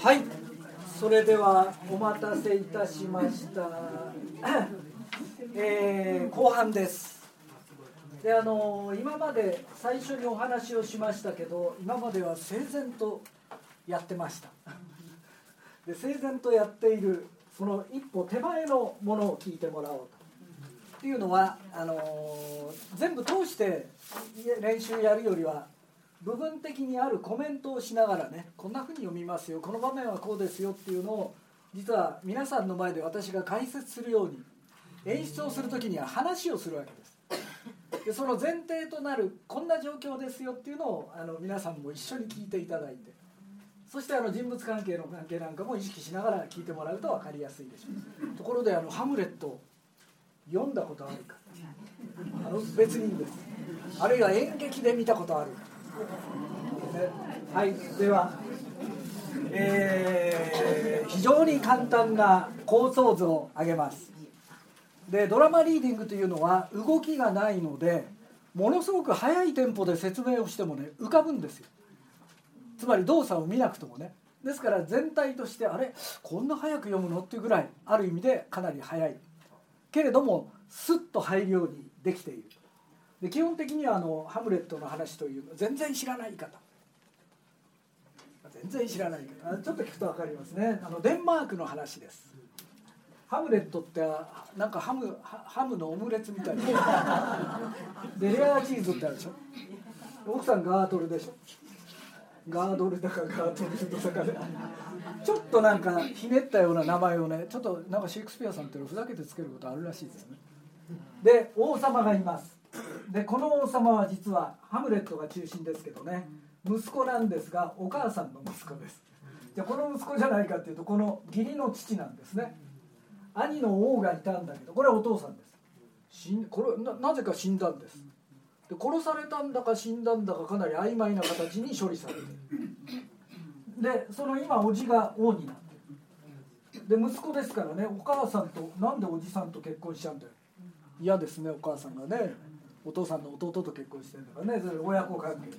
はい。それではお待たせいたしました、えー後半です。であの今まで最初にお話をしましたけど今までは整然とやってました。で整然とやっているその一歩手前のものを聞いてもらおうと。っていうのはあの全部通して練習やるよりは部分的にあるコメントをしながらねこんなふうに読みますよこの場面はこうですよっていうのを実は皆さんの前で私が解説するように演出をする時には話をするわけです。でその前提となるこんな状況ですよっていうのをあの皆さんも一緒に聞いていただいてそしてあの人物関係の関係なんかも意識しながら聞いてもらうと分かりやすいでしょう。ところであの「ハムレット」読んだことあるか？あの別にです。あるいは演劇で見たことあるか？はいでは、えー非常に簡単な構想図を挙げます。でドラマリーディングというのは動きがないのでものすごく速いテンポで説明をしてもね浮かぶんですよ。つまり動作を見なくともね。ですから全体としてあれ？こんな早く読むの？っていうぐらいある意味でかなり早い。けれどもスッと入るようにできている。で基本的にはあのハムレットの話という全然知らない方。全然知らない方。ちょっと聞くと分かりますね。あのデンマークの話です。ハムレットってなんかハムハムのオムレツみたいな。でレアチーズってあるでしょ。奥さんガートルでしょ。ガードルだかガートルだかで。ちょっとなんかひねったような名前をねちょっとなんかシェイクスピアさんっていうのふざけてつけることあるらしいですね。で王様がいます。でこの王様は実はハムレットが中心ですけどね。息子なんですがお母さんの息子です。じゃあこの息子じゃないかっていうとこの義理の父なんですね。兄の王がいたんだけどこれはお父さんです。死んこれななぜか死んだんです。で殺されたんだか死んだんだかかなり曖昧な形に処理されている。でその今おじが王になってる。で息子ですからねお母さんとなんでおじさんと結婚しちゃうんだよ。嫌ですねお母さんがねお父さんの弟と結婚してるんだからねそれ親子関係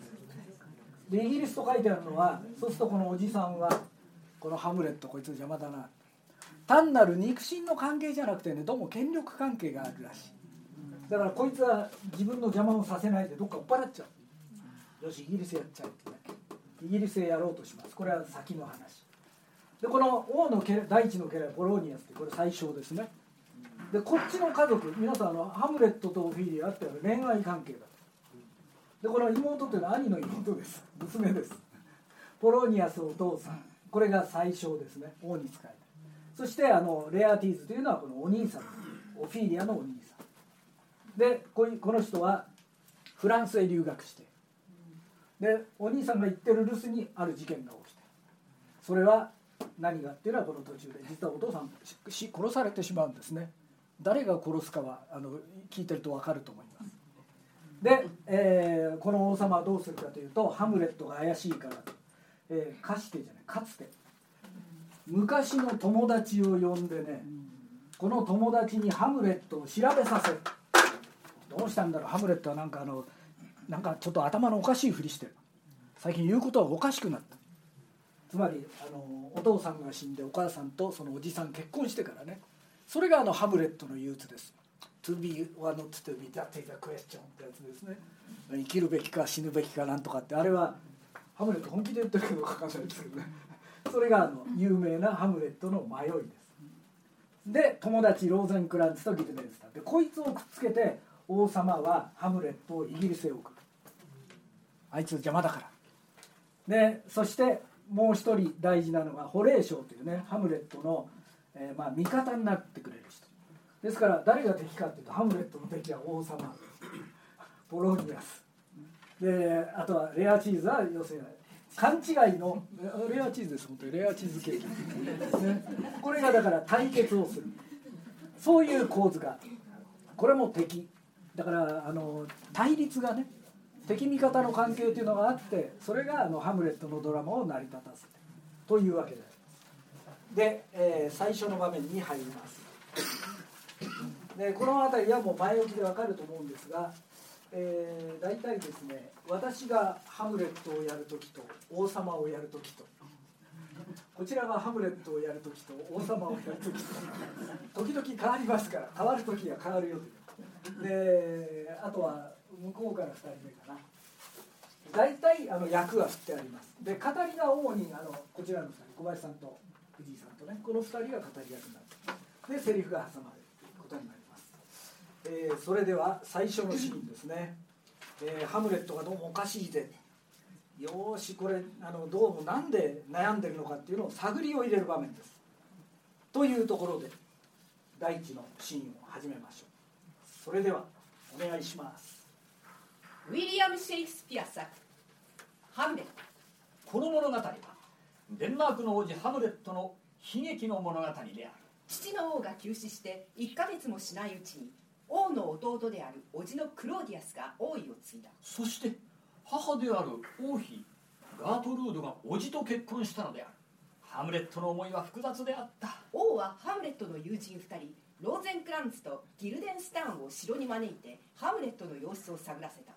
で。イギリスと書いてあるのはそうするとこのおじさんはこのハムレットこいつ邪魔だな。単なる肉親の関係じゃなくてねどうも権力関係があるらしい。だからこいつは自分の邪魔をさせないでどっか追っ払っちゃう。よしイギリスやっちゃうってねイギリスへやろうとします。これは先の話。でこの王の家第一の家来ポローニアスってこれ最小ですね。でこっちの家族皆さんあのハムレットとオフィリアって恋愛関係だ。でこの妹というのは兄の妹です。娘です。ポロニアスお父さん。これが最小ですね。王に仕えるそしてあのレアティーズというのはこのお兄さんオフィリアのお兄さん。でこいこの人はフランスへ留学して。でお兄さんが行ってる留守にある事件が起きて。それは何がっていうのはこの途中で実はお父さん殺されてしまうんですね。誰が殺すかはあの聞いてると分かると思います。で、えーこの王様はどうするかというとハムレットが怪しいからと、えーかしてじゃないかつて。昔の友達を呼んでねこの友達にハムレットを調べさせるどうしたんだろうハムレットはなんかあのなんかちょっと頭のおかしいふりしてる。最近言うことはおかしくなった。つまりあのお父さんが死んでお母さんとそのおじさん結婚してからねそれがあのハムレットの憂鬱です。To be or not to be that is a question ってやつですね。生きるべきか死ぬべきかなんとかってあれはハムレット本気で言ってるけど書かないですけどね。それがあの有名なハムレットの迷いです。で友達ローゼンクランツとギルデンスターでこいつをくっつけて王様はハムレットをイギリスへ送る。あいつ邪魔だから。でそしてもう一人大事なのがホレーショーというねハムレットの、えーまあ、味方になってくれる人。ですから誰が敵かっていうとハムレットの敵は王様。ポロニアス。であとはレアチーズは要するに勘違いのレアチーズです本当に。レアチーズケーキ、ね、これがだから対決をする。そういう構図がこれも敵。だからあの対立がね敵味方の関係というのがあってそれがあのハムレットのドラマを成り立たせて。というわけで。すで、えー最初の場面に入ります。でこの辺りはもう前置きでわかると思うんですが、えー、大体ですね私がハムレットをやる時と王様をやる時と。こちらがハムレットをやるときと王様をやるときと。時々変わりますから変わるときは変わるよとであとは向こうから2人目かな。大体あの役は振ってあります。で語りが主にあのこちらの2人小林さんと藤井さんとねこの2人が語り役になるでセリフが挟まれるということになります、えー、それでは最初のシーンですね、えー、ハムレットがどうもおかしいぜ。よしこれあのどうもなんで悩んでるのかっていうのを探りを入れる場面です。というところで第一のシーンを始めましょう。それではお願いします。ウィリアム・シェイクスピア作「ハムレット」この物語はデンマークの王子ハムレットの悲劇の物語である。父の王が急死して1ヶ月もしないうちに王の弟である叔父のクローディアスが王位を継いだ。そして母である王妃ガートルードが叔父と結婚したのである。ハムレットの思いは複雑であった。王はハムレットの友人2人ローゼンクランツとギルデンスターンを城に招いてハムレットの様子を探らせた。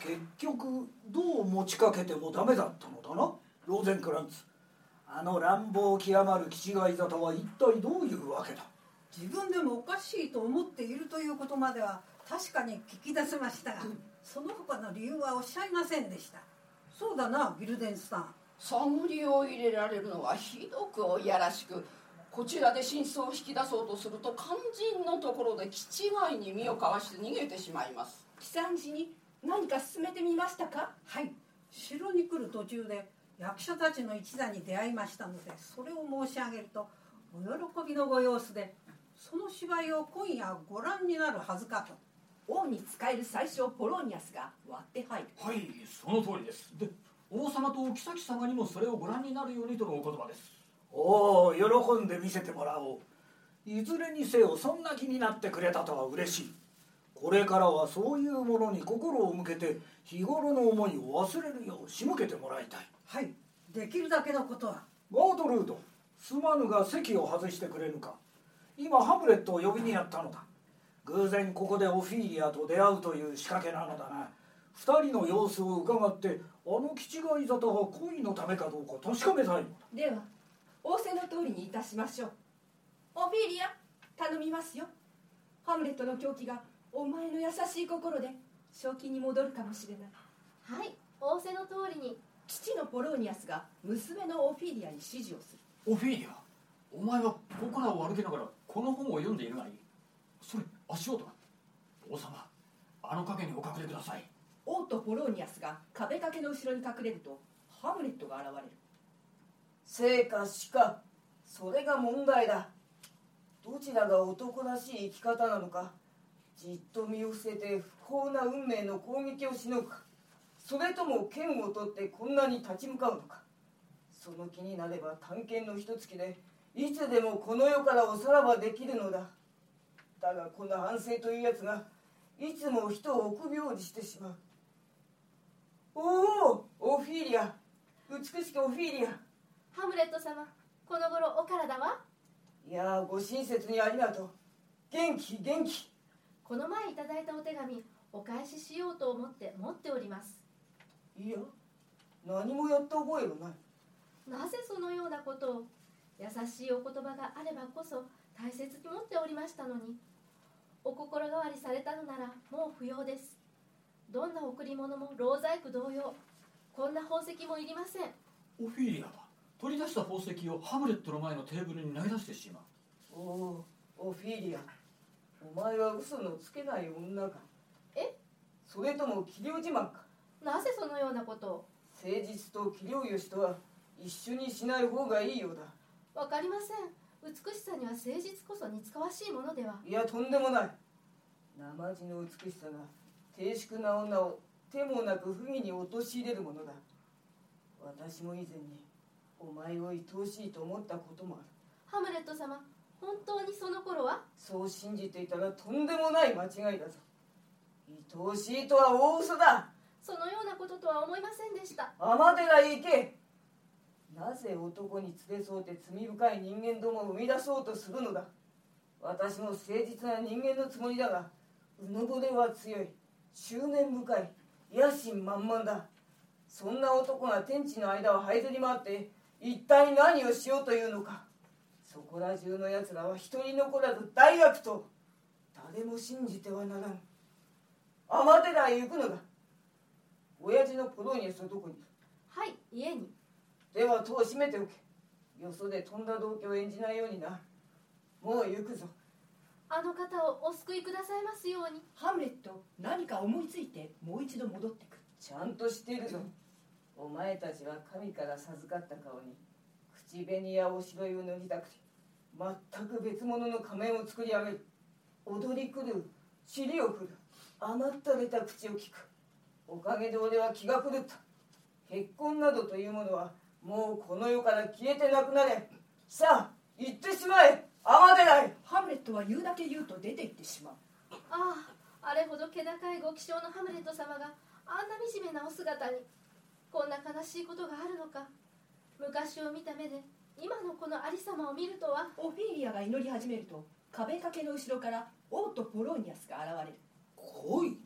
結局どう持ちかけてもダメだったのだなローゼンクランツあの乱暴極まる気違い沙汰は一体どういうわけだ？自分でもおかしいと思っているということまでは確かに聞き出せましたが、うん。その他の理由はおっしゃいませんでした。そうだなギルデンスさん。探りを入れられるのはひどくおいやらしくこちらで真相を引き出そうとすると肝心のところで気違いに身をかわして逃げてしまいます。喜山寺に何か進めてみましたか？はい。城に来る途中で役者たちの一座に出会いましたのでそれを申し上げるとお喜びのご様子でその芝居を今夜ご覧になるはずかと。王に仕える最初ポロニアスが割って入る。はいその通りです。で王様とお妃様にもそれをご覧になるようにとのお言葉です。おお喜んで見せてもらおう。いずれにせよそんな気になってくれたとは嬉しい。これからはそういうものに心を向けて日頃の思いを忘れるよう仕向けてもらいたいはい。できるだけのことは。ガートルードすまぬが席を外してくれぬか。今ハムレットを呼びにやったのだ。偶然ここでオフィーリアと出会うという仕掛けなのだな。二人の様子を伺ってあの気違い沙汰が恋のためかどうか確かめたいのだ。では仰せの通りにいたしましょう。オフィーリア頼みますよ。ハムレットの狂気がお前の優しい心で正気に戻るかもしれない。はい。仰せの通りに父のポローニアスが娘のオフィーリアに指示をする。オフィーリア？お前はここらを歩きながらこの本を読んでいるがいいそれ足音だ。王様あの影にお隠れください。王とポローニアスが壁掛けの後ろに隠れるとハムレットが現れる。生か死かそれが問題だ。どちらが男らしい生き方なのかじっと身を伏せて不幸な運命の攻撃をしのぐかそれとも剣を取ってこんなに立ち向かうのか。その気になれば探検の一月でいつでもこの世からおさらばできるのだ。だがこの反省というやつがいつも人を臆病にしてしまう。おおオフィーリア。美しきオフィーリア。ハムレット様この頃お体は？いやご親切にありがとう。元気元気。この前いただいたお手紙お返ししようと思って持っておりますいや何もやった覚えはない。なぜそのようなことを優しいお言葉があればこそ大切に持っておりましたのにお心変わりされたのならもう不要です。どんな贈り物も老細工同様こんな宝石もいりません。オフィリアは取り出した宝石をハムレットの前のテーブルに投げ出してしまう。おおオフィリア。お前は嘘のつけない女か。え？それとも器量自慢かなぜそのようなことを？誠実と器量よしとは一緒にしない方がいいようだ。わかりません。美しさには誠実こそ似つかわしいものでは。いやとんでもない。生地の美しさが低粛な女を手もなく不義に陥れるものだ。私も以前にお前を愛おしいと思ったこともある。ハムレット様本当にその頃は？そう信じていたらとんでもない間違いだぞ。愛おしいとは大嘘だそのようなこととは思いませんでした。天寺へ行けなぜ男に連れ添うて罪深い人間どもを生み出そうとするのだ。私も誠実な人間のつもりだがうぬぼれは強い。執念深い。野心満々だ。そんな男が天地の間を這いずり回って一体何をしようというのか。そこら中のやつらは一人残らず大悪と。誰も信じてはならん。天寺へ行くのだ。親父のポローニャスはどこに？はい家に。では戸を閉めておけ。よそでとんだ動機を演じないようにな。もう行くぞ。あの方をお救いくださいますように。ハムレット何か思いついてもう一度戻ってく。るちゃんとしているぞ。お前たちは神から授かった顔に口紅やおしろいを塗りたくて全く別物の仮面を作り上げる。踊り狂う。尻を振る。甘ったれた口を聞くおかげで俺は気が狂った。結婚などというものはもうこの世から消えてなくなれ。さあ行ってしまえ。天寺へハムレットは言うだけ言うと出て行ってしまう。あああれほど気高いご気性のハムレット様があんな惨めなお姿にこんな悲しいことがあるのか。昔を見た目で今のこのありさまを見るとは。オフィリアが祈り始めると壁掛けの後ろから王とポローニャスが現れる。来い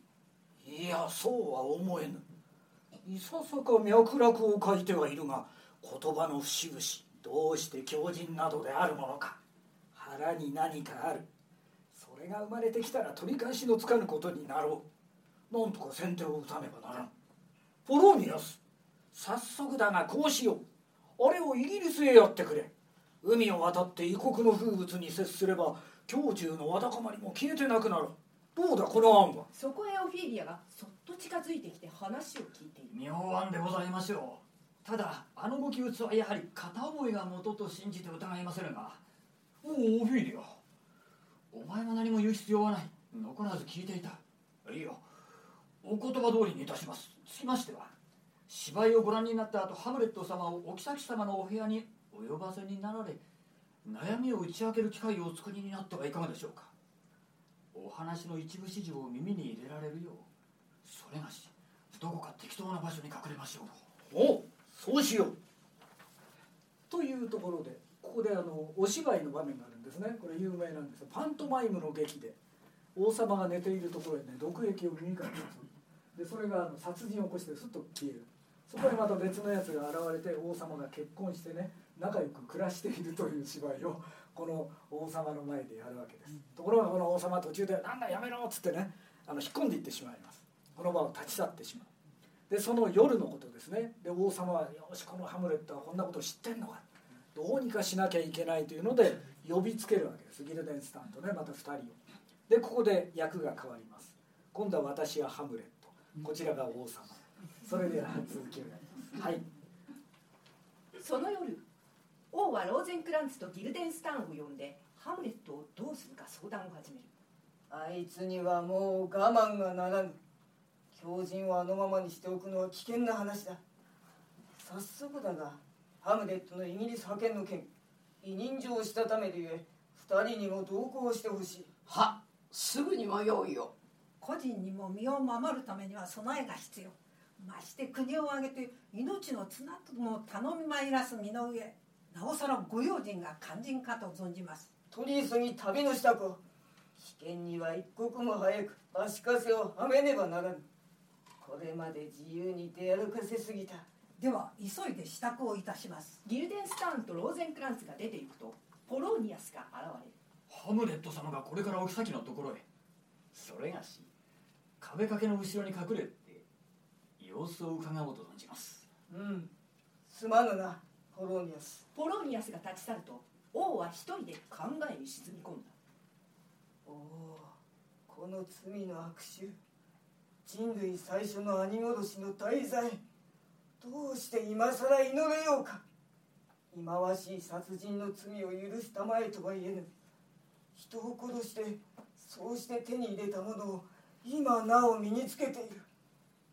いやそうは思えぬ。いささか脈絡を書いてはいるが言葉の節々どうして強靭などであるものか。腹に何かある。それが生まれてきたら取り返しのつかぬことになろう。なんとか先手を打たねばならん。ポローニアス早速だがこうしよう。あれをイギリスへやってくれ。海を渡って異国の風物に接すれば胸中のわだかまりも消えてなくなるどうだこの案は。そこへオフィリアがそっと近づいてきて話を聞いている。妙案でございましょうただあのご記述はやはり片覚えが元と信じて疑いませんが。おおオフィリア。お前は何も言う必要はない。残らず聞いていた。いいよ。お言葉通りにいたします。つきましては芝居をご覧になった後ハムレット様をお妃様のお部屋にお呼ばせになられ悩みを打ち明ける機会をお作りになってはいかがでしょうかお話の一部始終を耳に入れられるようそれがしどこか適当な場所に隠れましょう。おそうしよう。というところでここであのお芝居の場面があるんですね。これ有名なんです。よパントマイムの劇で王様が寝ているところへね毒液を耳から出す。でそれがあの殺人を起こしてすっと消える。そこへまた別のやつが現れて王様が結婚してね仲良く暮らしているという芝居をこの王様の前でやるわけです。ところがこの王様途中で「なんだやめろ」っつってねあの引っ込んでいってしまいます。この場を立ち去ってしまう。でその夜のことですね。で王様は「よしこのハムレットはこんなこと知ってんのか」どうにかしなきゃいけないというので呼びつけるわけです。ギルデンスタンとねまた2人を。でここで役が変わります。今度は私はハムレット。こちらが王様。それでは続きをやります。はい。その夜王はローゼンクランツとギルデンスタンを呼んでハムレットをどうするか相談を始める。あいつにはもう我慢がならぬ狂人をあのままにしておくのは危険な話だ。早速だがハムレットのイギリス派遣の件委任状をしたためでゆえ二人にも同行してほしい。はすぐにも用意を個人にも身を守るためには備えが必要。まして国を挙げて命の綱とも頼みまいらす身の上なおさらご用心が肝心かと存じます。取り急ぎ旅の支度。を危険には一刻も早く足かせをはめねばならぬ。これまで自由に出歩かせすぎた。では急いで支度をいたします。ギルデンスタンとローゼンクランツが出ていくとポローニアスが現れる。ハムレット様がこれからお妃のところへ。それがし壁掛けの後ろに隠れて様子を伺おうと存じます。うん。すまぬなポロニアス。ポローニアスが立ち去ると王は一人で考えに沈み込んだ。おおこの罪の悪臭人類最初の兄殺しの大罪。どうして今さら祈れようか。忌まわしい殺人の罪を許したまえとは言えぬ。人を殺してそうして手に入れたものを今なお身につけている。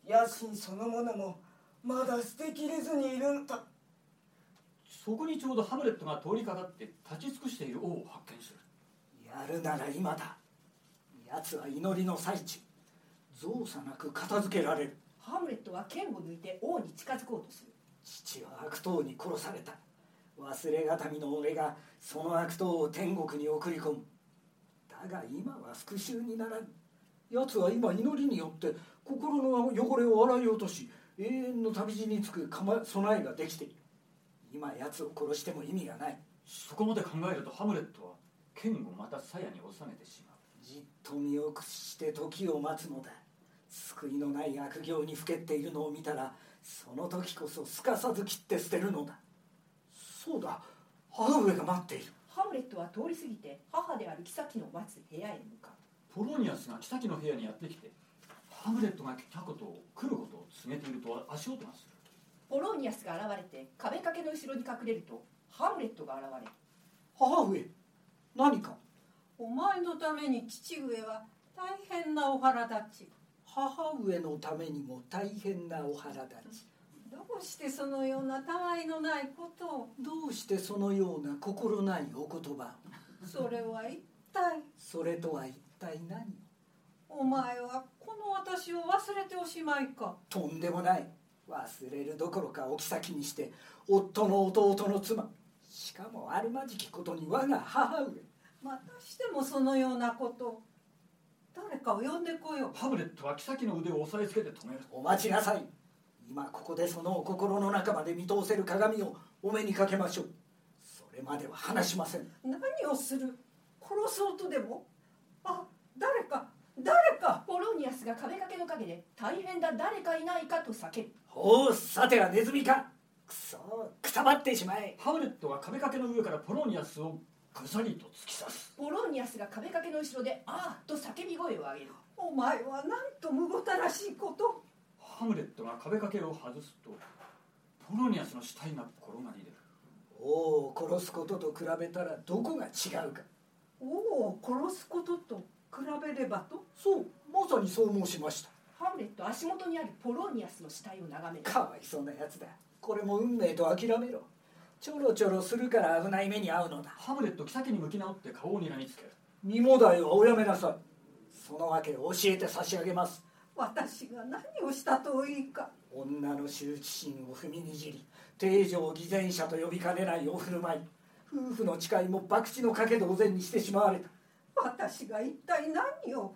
野心そのものもまだ捨てきれずにいるんだそこにちょうどハムレットが通りかかって立ち尽くしている王を発見する。やるなら今だ。奴は祈りの最中造作なく片付けられる。ハムレットは剣を抜いて王に近づこうとする。父は悪党に殺された。忘れがたみの俺がその悪党を天国に送り込む。だが今は復讐にならぬ。奴は今祈りによって心の汚れを洗い落とし永遠の旅路につく備えができている今奴を殺しても意味がない。そこまで考えるとハムレットは剣をまた鞘に収めてしまう。じっと身を屈して時を待つのだ。救いのない悪行にふけっているのを見たらその時こそすかさず切って捨てるのだ。そうだ。母上が待っている。ハムレットは通り過ぎて母である妃の待つ部屋へ向かう。ポロニアスが妃の部屋にやってきてハムレットが来たことを来ることを告げていると足音がするポロニアスが現れて壁掛けの後ろに隠れるとハムレットが現れ母上何か？お前のために父上は大変なお腹立ち。母上のためにも大変なお腹立ち。どうしてそのようなたわいのないことを？どうしてそのような心ないお言葉？をそれは一体？それとは一体何？お前はこの私を忘れておしまいか？とんでもない忘れるどころか置き先にして夫の弟の妻。しかもあるまじきことに我が母上。またしてもそのようなこと。を誰かを呼んでこよう。ハムレットは妃の腕を押さえつけて止める。お待ちなさい。今ここでそのお心の中まで見通せる鏡をお目にかけましょう。それまでは話しません。何をする？殺そうとでも？あ誰か誰か。ポロニアスが壁掛けの陰で大変だ誰かいないかと叫ぶおおさてはネズミか。くそくたばってしまえ。ハムレットは壁掛けの上からポロニアスをぐさりと突き刺す。ポロニアスが壁掛けの後ろで「ああ」と叫び声を上げる。お前はなんとむごたらしいこと。ハムレットが壁掛けを外すとポロニアスの死体が転がり出る。おお殺すことと比べたらどこが違うか。王を殺すことと比べればと。そうまさにそう申しましたハムレット足元にあるポロニアスの死体を眺める。かわいそうなやつだ。これも運命と諦めろ。ちょろちょろするから危ない目に遭うのだ。ハムレット妃に向き直って顔を睨みつける。身もだいはおやめなさい。その訳を教えて差し上げます。私が何をしたといいか。女の羞恥心を踏みにじり定常偽善者と呼びかねないお振る舞い。夫婦の誓いも博打の賭け同然にしてしまわれた。私が一体何を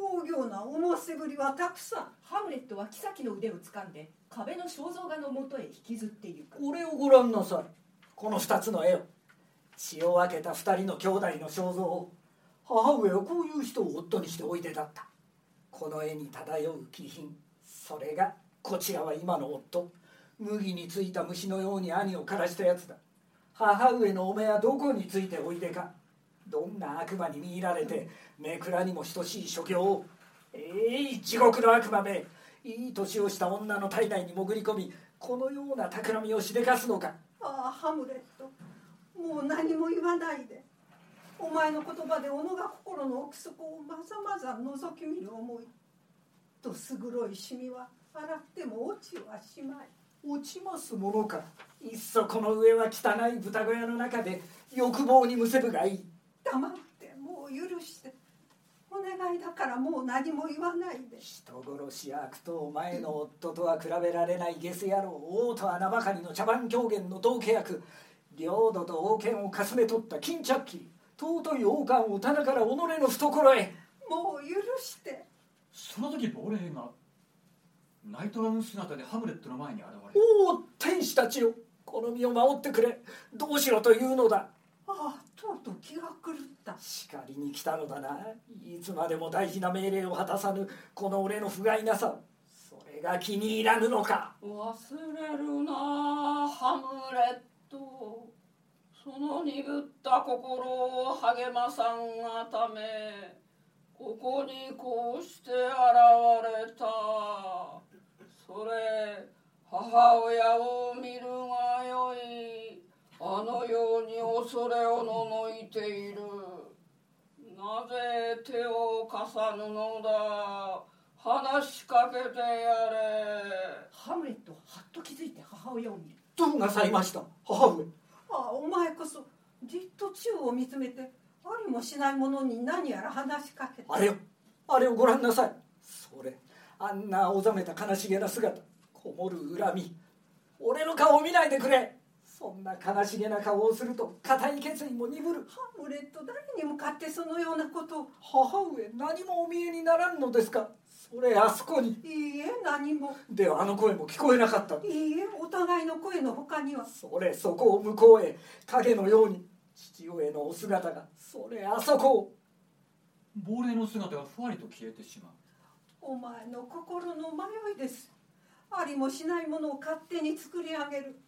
大行な思せぶりはたくさんハムレットは妃の腕を掴んで壁の肖像画のもとへ引きずっていく。これをご覧なさい。この二つの絵を血を分けた二人の兄弟の肖像を。母上はこういう人を夫にしておいでだった。この絵に漂う気品。それがこちらは今の夫。麦についた虫のように兄を枯らしたやつだ。母上のお目はどこについておいでか。どんな悪魔に見入られて目くらにも等しい所業をえい地獄の悪魔めいい年をした女の体内に潜り込みこのような企みをしでかすのか。ああハムレット。もう何も言わないで。お前の言葉で己が心の奥底をまざまざ覗き見る思い。どす黒いシミは洗っても落ちはしまい。落ちますものか。いっそこの上は汚い豚小屋の中で欲望にむせぶがいい黙ってもう許してお願いだからもう何も言わないで。人殺しや悪党前の夫とは比べられないゲス野郎王とは名ばかりの茶番狂言の同契約領土と王権をかすめ取った金着記尊い王冠を棚から己の懐へ。もう許して。その時亡霊がナイトガウン姿でハムレットの前に現れる。おお天使たちよこの身を守ってくれ。どうしろというのだ。ああとうとう気が狂った。叱りに来たのだな。いつまでも大事な命令を果たさぬこの俺の不甲斐なさ。それが気に入らぬのか。忘れるなハムレット。その鈍った心を励まさんがためここにこうして現れた。それ母親を見るがよいあのように恐れおののいている。なぜ手を貸さぬのだ。話しかけてやれ。ハムレットはっと気づいて母親を見る。どうなさいました？母上。ああお前こそじっと宙を見つめてありもしないものに何やら話しかけて。あれをあれをご覧なさい。それ。あんな青ざめた悲しげな姿。こもる恨み。俺の顔を見ないでくれそんな悲しげな顔をすると固い決意も鈍る。ハムレット誰に向かってそのようなことを。母上何もお見えにならんのですか？それあそこに。いいえ何も。ではあの声も聞こえなかったいいえお互いの声の他には。それそこを向こうへ影のように父上のお姿が。それあそこを。亡霊の姿がふわりと消えてしまう。お前の心の迷いです。ありもしないものを勝手に作り上げる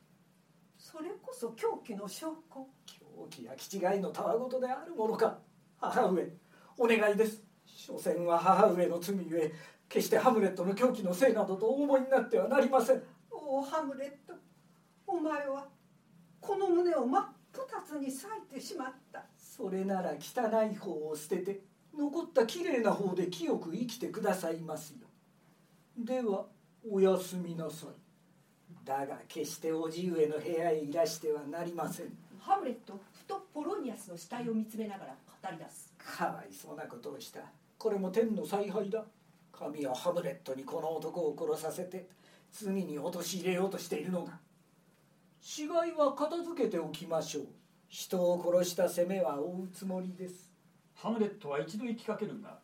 それこそ狂気の証拠狂気や気違いのたわごとであるものか。母上お願いです。所詮は母上の罪ゆえ決してハムレットの狂気のせいなどとお思いになってはなりません。おおハムレットお前はこの胸を真っ二つに裂いてしまった。それなら汚い方を捨てて残ったきれいな方で清く生きてくださいますよ。ではおやすみなさいだが決して叔父上の部屋へいらしてはなりません。ハムレットふとポロニアスの死体を見つめながら語り出す。かわいそうなことをした。これも天の采配だ。神はハムレットにこの男を殺させて罪に陥れようとしているのだ死骸は片付けておきましょう。人を殺した責めは負うつもりです。ハムレットは一度行きかけるが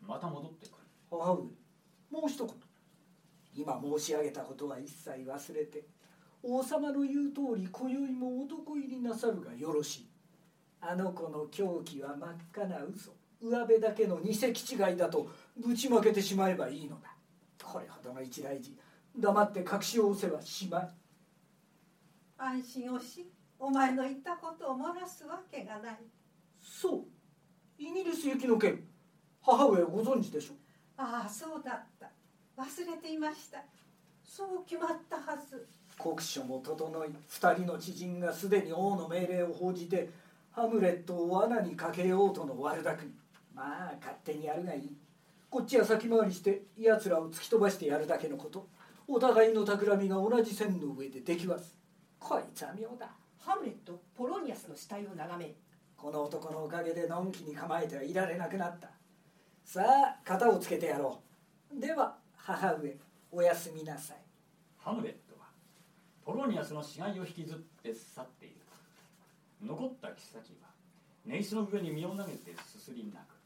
また戻ってくる。母上もう一言今申し上げたことは一切忘れて王様の言う通り今宵も男入りなさるがよろしい。あの子の狂気は真っ赤な嘘。上辺だけの偽気違いだとぶちまけてしまえばいいのだ。これほどの一大事。黙って隠しを押せばしまい。安心をしお前の言ったことを漏らすわけがない。そう。イギリス行きの件母上ご存知でしょああそうだ忘れていました。そう決まったはず。国書も整い二人の知人がすでに王の命令を報じてハムレットを罠にかけようとの悪巧み。まあ勝手にやるがいい。こっちは先回りして奴らを突き飛ばしてやるだけのこと。お互いの企みが同じ線の上でできます。こいつは妙だ。ハムレットポロニアスの死体を眺めこの男のおかげでのんきに構えてはいられなくなった。さあ型をつけてやろう。では母上おやすみなさい。ハムレットはポロニアスの死骸を引きずって去っている。残った妃はネイスの上に身を投げてすすり泣く。